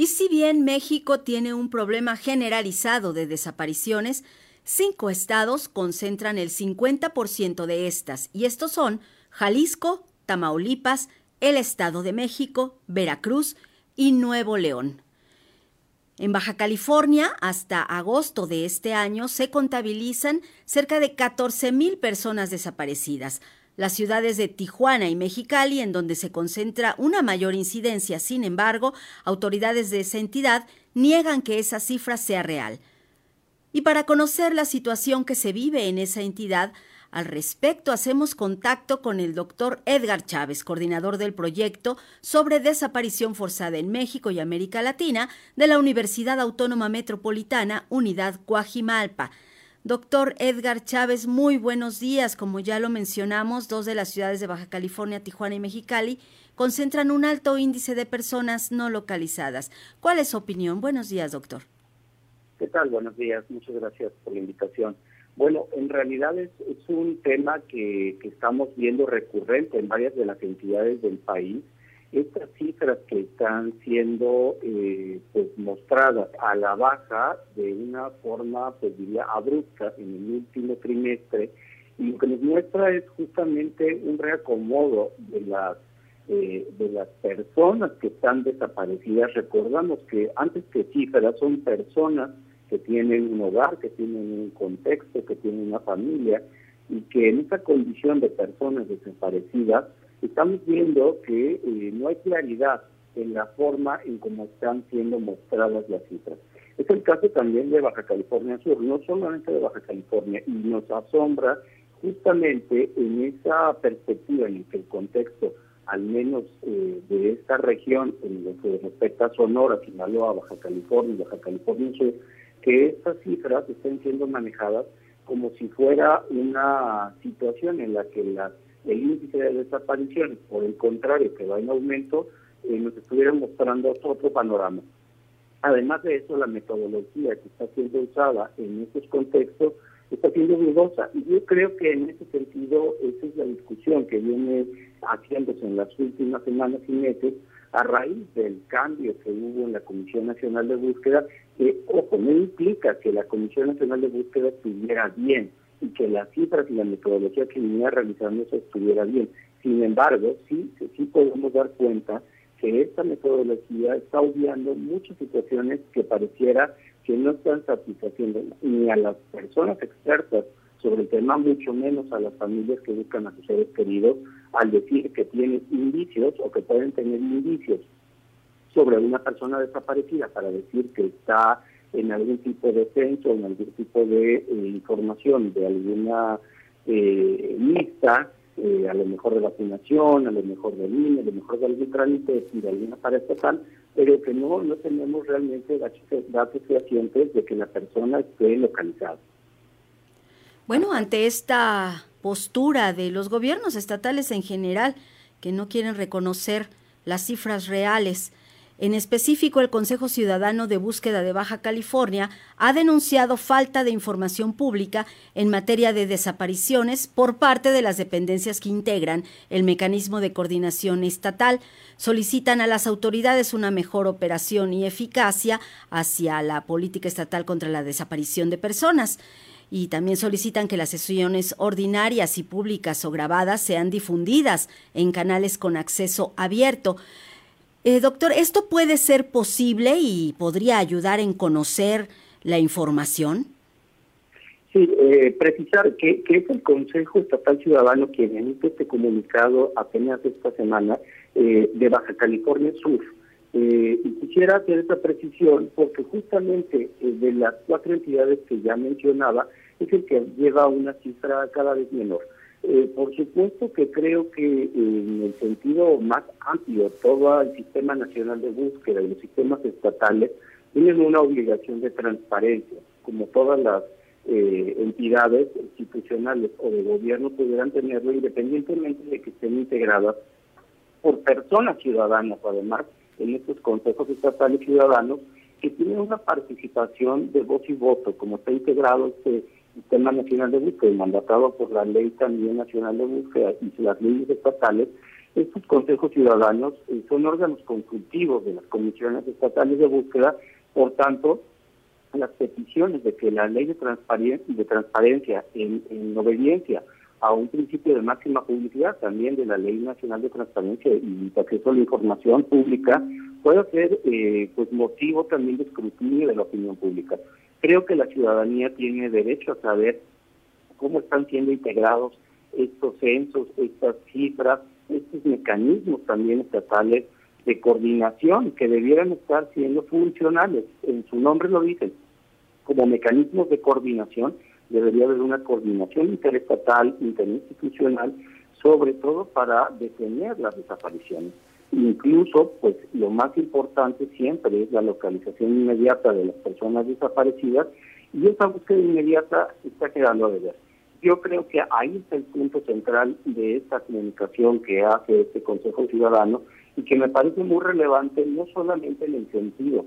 Y si bien México tiene un problema generalizado de desapariciones, cinco estados concentran el 50% de estas, y estos son Jalisco, Tamaulipas, el Estado de México, Veracruz y Nuevo León. En Baja California, hasta agosto de este año, se contabilizan cerca de 14 mil personas desaparecidas. Las ciudades de Tijuana y Mexicali, en donde se concentra una mayor incidencia, sin embargo, autoridades de esa entidad niegan que esa cifra sea real. Y para conocer la situación que se vive en esa entidad, al respecto, hacemos contacto con el doctor Edgar Chávez, coordinador del proyecto sobre desaparición forzada en México y América Latina de la Universidad Autónoma Metropolitana, Unidad Coajimalpa. Doctor Edgar Chávez, muy buenos días. Como ya lo mencionamos, dos de las ciudades de Baja California, Tijuana y Mexicali, concentran un alto índice de personas no localizadas. ¿Cuál es su opinión? Buenos días, doctor. ¿Qué tal? Buenos días. Muchas gracias por la invitación. Bueno, en realidad es, un tema que, estamos viendo recurrente en varias de las entidades del país. Estas cifras que están siendo eh, pues mostradas a la baja de una forma, pues diría, abrupta en el último trimestre, y lo que nos muestra es justamente un reacomodo de las eh, de las personas que están desaparecidas. Recordamos que antes que cifras son personas que tienen un hogar, que tienen un contexto, que tienen una familia y que en esta condición de personas desaparecidas estamos viendo que eh, no hay claridad en la forma en cómo están siendo mostradas las cifras. Es el caso también de Baja California Sur, no solamente de Baja California, y nos asombra justamente en esa perspectiva en el contexto, al menos eh, de esta región, en lo que respecta a Sonora, Sinaloa, Baja California, Baja California Sur, que estas cifras estén siendo manejadas como si fuera una situación en la que la, el índice de desaparición, por el contrario, que va en aumento, eh, nos estuviera mostrando otro panorama. Además de eso, la metodología que está siendo usada en estos contextos está siendo dudosa. Y yo creo que en ese sentido, esa es la discusión que viene haciéndose en las últimas semanas y meses a raíz del cambio que hubo en la Comisión Nacional de Búsqueda, que, ojo, no implica que la Comisión Nacional de Búsqueda estuviera bien y que las cifras y la metodología que venía realizando eso estuviera bien. Sin embargo, sí, sí podemos dar cuenta que esta metodología está obviando muchas situaciones que pareciera que no están satisfaciendo ni a las personas expertas sobre el tema, mucho menos a las familias que buscan a sus seres queridos, al decir que tienen indicios o que pueden tener indicios sobre una persona desaparecida para decir que está en algún tipo de censo, en algún tipo de eh, información de alguna eh, lista, eh, a lo mejor de vacunación, a lo mejor de línea, a lo mejor de algún trámite de alguna estatal, pero que no, no tenemos realmente datos fehacientes de que la persona esté localizada. Bueno, ante esta postura de los gobiernos estatales en general, que no quieren reconocer las cifras reales, en específico, el Consejo Ciudadano de Búsqueda de Baja California ha denunciado falta de información pública en materia de desapariciones por parte de las dependencias que integran el mecanismo de coordinación estatal. Solicitan a las autoridades una mejor operación y eficacia hacia la política estatal contra la desaparición de personas y también solicitan que las sesiones ordinarias y públicas o grabadas sean difundidas en canales con acceso abierto. Eh, doctor, ¿esto puede ser posible y podría ayudar en conocer la información? Sí, eh, precisar que, es el Consejo Estatal Ciudadano quien emite este comunicado apenas esta semana eh, de Baja California Sur. y quisiera hacer esta precisión porque justamente de las cuatro entidades que ya mencionaba, es el que lleva una cifra cada vez menor. Eh, por supuesto que creo que en el sentido más amplio, todo el sistema nacional de búsqueda y los sistemas estatales tienen una obligación de transparencia, como todas las eh, entidades institucionales o de gobierno pudieran tenerlo, independientemente de que estén integradas por personas ciudadanas, además, en estos consejos estatales ciudadanos, que tienen una participación de voz y voto, como está integrado este Sistema Nacional de Búsqueda, mandatado por la Ley también Nacional de Búsqueda y las leyes estatales, Estos consejos ciudadanos eh, son órganos consultivos de las comisiones estatales de búsqueda, por tanto, las peticiones de que la ley de transparencia, de transparencia en, en obediencia a un principio de máxima publicidad, también de la Ley Nacional de Transparencia y Acceso a la Información Pública, puede ser eh, pues motivo también de escrutinio de la opinión pública. Creo que la ciudadanía tiene derecho a saber cómo están siendo integrados estos censos, estas cifras, estos mecanismos también estatales de coordinación que debieran estar siendo funcionales. En su nombre lo dicen, como mecanismos de coordinación debería haber una coordinación interestatal, interinstitucional, sobre todo para detener las desapariciones. Incluso, pues lo más importante siempre es la localización inmediata de las personas desaparecidas y esa búsqueda inmediata está quedando a deber. Yo creo que ahí está el punto central de esta comunicación que hace este Consejo Ciudadano y que me parece muy relevante no solamente en el sentido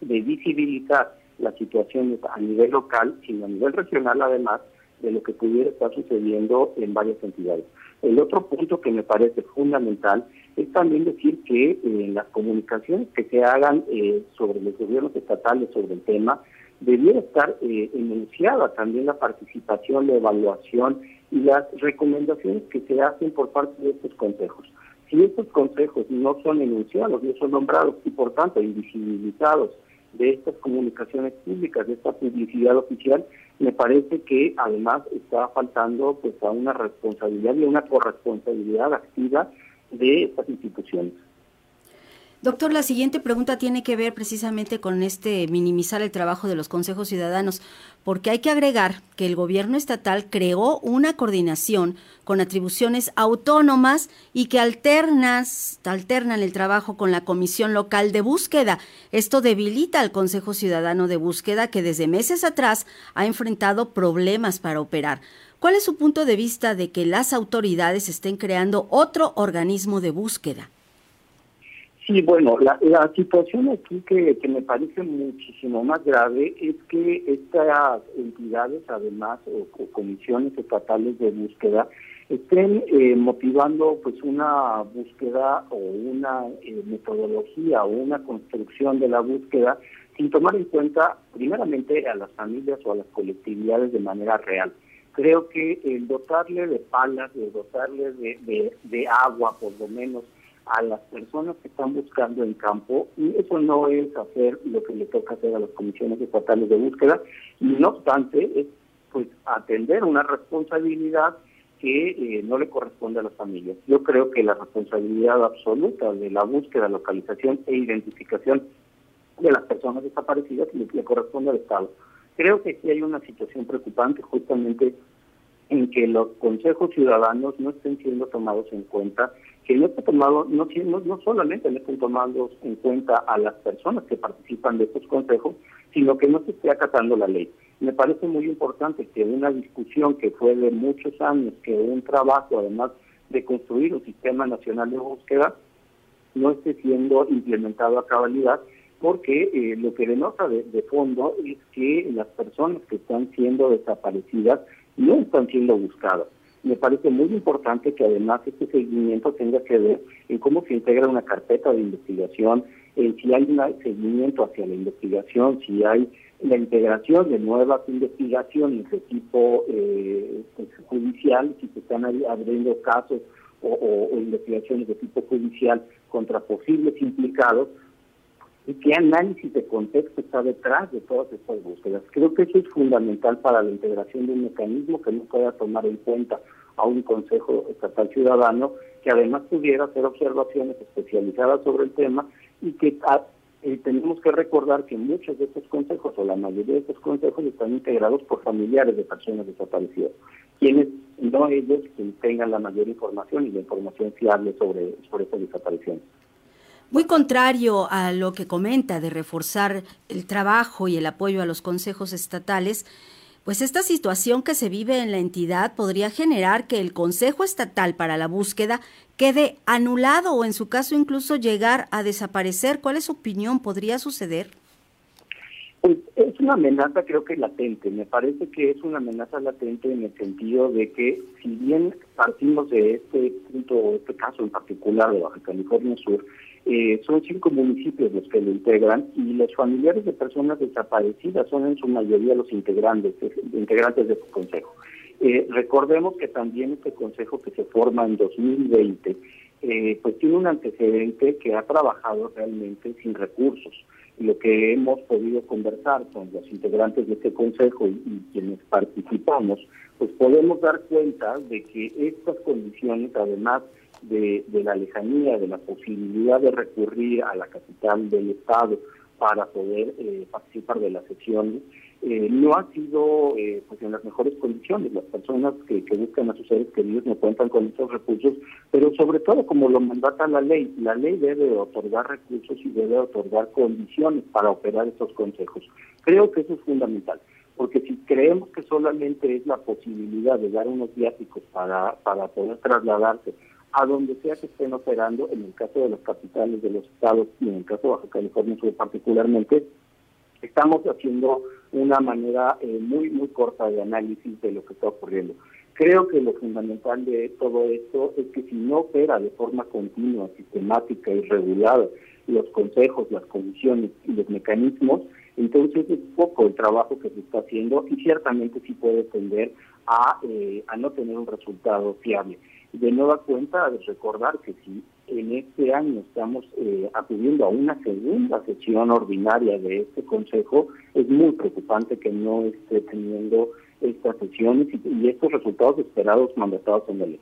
de visibilizar las situaciones a nivel local, sino a nivel regional además de lo que pudiera estar sucediendo en varias entidades. El otro punto que me parece fundamental es también decir que eh, las comunicaciones que se hagan eh, sobre los gobiernos estatales sobre el tema, debiera estar eh, enunciada también la participación, la evaluación y las recomendaciones que se hacen por parte de estos consejos. Si estos consejos no son enunciados, no son nombrados y por tanto invisibilizados de estas comunicaciones públicas, de esta publicidad oficial, me parece que además está faltando pues a una responsabilidad y una corresponsabilidad activa de estas instituciones. Doctor, la siguiente pregunta tiene que ver precisamente con este minimizar el trabajo de los consejos ciudadanos, porque hay que agregar que el gobierno estatal creó una coordinación con atribuciones autónomas y que alternas, alternan el trabajo con la Comisión Local de Búsqueda. Esto debilita al Consejo Ciudadano de Búsqueda que desde meses atrás ha enfrentado problemas para operar. ¿Cuál es su punto de vista de que las autoridades estén creando otro organismo de búsqueda? Sí, bueno, la, situación aquí que, me parece muchísimo más grave es que estas entidades, además, o, comisiones estatales de búsqueda, estén eh, motivando pues una búsqueda o una eh, metodología o una construcción de la búsqueda sin tomar en cuenta primeramente a las familias o a las colectividades de manera real. Creo que el dotarle de palas, el dotarle de, de agua por lo menos, a las personas que están buscando en campo y eso no es hacer lo que le toca hacer a las comisiones estatales de búsqueda y no obstante es pues atender una responsabilidad que eh, no le corresponde a las familias. Yo creo que la responsabilidad absoluta de la búsqueda, localización e identificación de las personas desaparecidas le, le corresponde al Estado. Creo que aquí hay una situación preocupante justamente en que los consejos ciudadanos no estén siendo tomados en cuenta, que no esté tomado, no, no, solamente no estén tomados en cuenta a las personas que participan de estos consejos, sino que no se esté acatando la ley. Me parece muy importante que una discusión que fue de muchos años, que un trabajo además de construir un sistema nacional de búsqueda, no esté siendo implementado a cabalidad, porque eh, lo que denota de, de fondo es que las personas que están siendo desaparecidas no están siendo buscadas. Me parece muy importante que además este seguimiento tenga que ver en cómo se integra una carpeta de investigación, en si hay un seguimiento hacia la investigación, si hay la integración de nuevas investigaciones de tipo eh, pues, judicial, si se están abriendo casos o investigaciones de tipo judicial contra posibles implicados, y qué análisis de contexto está detrás de todas estas búsquedas. Creo que eso es fundamental para la integración de un mecanismo que no pueda tomar en cuenta a un Consejo Estatal Ciudadano que además pudiera hacer observaciones especializadas sobre el tema y que ah, eh, tenemos que recordar que muchos de estos consejos o la mayoría de estos consejos están integrados por familiares de personas desaparecidas, quienes no ellos quienes tengan la mayor información y la información fiable sobre, sobre esta desaparición. Muy contrario a lo que comenta de reforzar el trabajo y el apoyo a los consejos estatales, pues esta situación que se vive en la entidad podría generar que el Consejo Estatal para la Búsqueda quede anulado o en su caso incluso llegar a desaparecer. ¿Cuál es su opinión? ¿Podría suceder? Pues es una amenaza creo que latente, me parece que es una amenaza latente en el sentido de que si bien partimos de este punto, este caso en particular de Baja California Sur, eh, son cinco municipios los que lo integran y los familiares de personas desaparecidas son en su mayoría los integrantes, integrantes de este consejo. Eh, recordemos que también este consejo que se forma en 2020, eh, pues tiene un antecedente que ha trabajado realmente sin recursos. Lo que hemos podido conversar con los integrantes de este consejo y, quienes participamos, pues podemos dar cuenta de que estas condiciones, además de, la lejanía, de la posibilidad de recurrir a la capital del Estado para poder eh, participar de las sesiones, eh, no ha sido eh, pues en las mejores condiciones. Las personas que, que, buscan a sus seres queridos no cuentan con estos recursos, pero sobre todo como lo mandata la ley, la ley debe otorgar recursos y debe otorgar condiciones para operar estos consejos. Creo que eso es fundamental, porque si creemos que solamente es la posibilidad de dar unos viáticos para, para poder trasladarse a donde sea que estén operando, en el caso de las capitales de los estados y en el caso de Baja California Sur particularmente, estamos haciendo una manera eh, muy, muy corta de análisis de lo que está ocurriendo. Creo que lo fundamental de todo esto es que si no opera de forma continua, sistemática y regulada los consejos, las comisiones y los mecanismos, entonces es poco el trabajo que se está haciendo y ciertamente sí puede tender a, eh, a no tener un resultado fiable. De nueva cuenta, recordar que si en este año estamos eh, acudiendo a una segunda sesión ordinaria de este Consejo, es muy preocupante que no esté teniendo estas sesiones y, estos resultados esperados mandatados en la ley.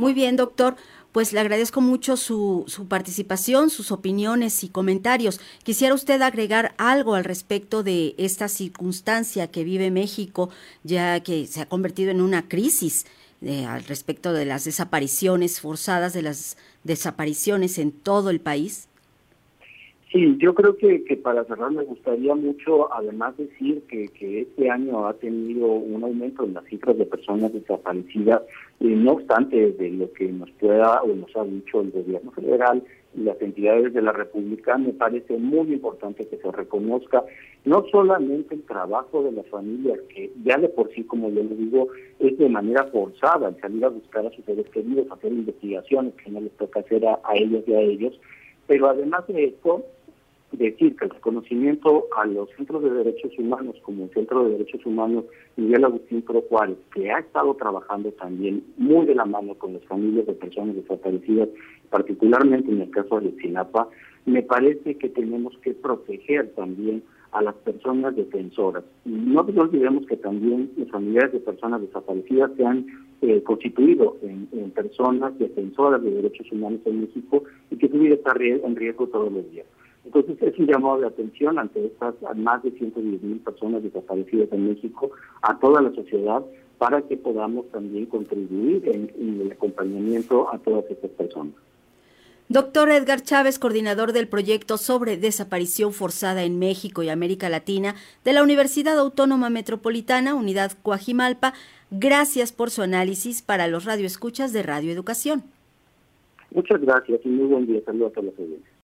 Muy bien, doctor. Pues le agradezco mucho su, su participación, sus opiniones y comentarios. Quisiera usted agregar algo al respecto de esta circunstancia que vive México, ya que se ha convertido en una crisis al respecto de las desapariciones forzadas, de las desapariciones en todo el país? Sí, yo creo que, que para cerrar me gustaría mucho, además decir que, que este año ha tenido un aumento en las cifras de personas desaparecidas, y no obstante de lo que nos pueda o nos ha dicho el gobierno federal, y las entidades de la República, me parece muy importante que se reconozca no solamente el trabajo de las familias, que ya de por sí, como yo le digo, es de manera forzada el salir a buscar a sus seres queridos, hacer investigaciones que no les toca hacer a, a ellos y a ellos, pero además de esto, decir que el reconocimiento a los centros de derechos humanos, como el Centro de Derechos Humanos Miguel Agustín Pro Juárez, que ha estado trabajando también muy de la mano con las familias de personas desaparecidas, particularmente en el caso de Sinapa, me parece que tenemos que proteger también a las personas defensoras. No olvidemos que también las familiares de personas desaparecidas se han eh, constituido en, en, personas defensoras de derechos humanos en México y que su vida está en riesgo todos los días. Entonces es un llamado de atención ante estas más de 110 mil personas desaparecidas en México, a toda la sociedad, para que podamos también contribuir en, en el acompañamiento a todas estas personas. Doctor Edgar Chávez, coordinador del proyecto sobre desaparición forzada en México y América Latina de la Universidad Autónoma Metropolitana, Unidad Coajimalpa, gracias por su análisis para los radioescuchas de Radio Educación. Muchas gracias y muy buen día. Saludos a todos los oyentes.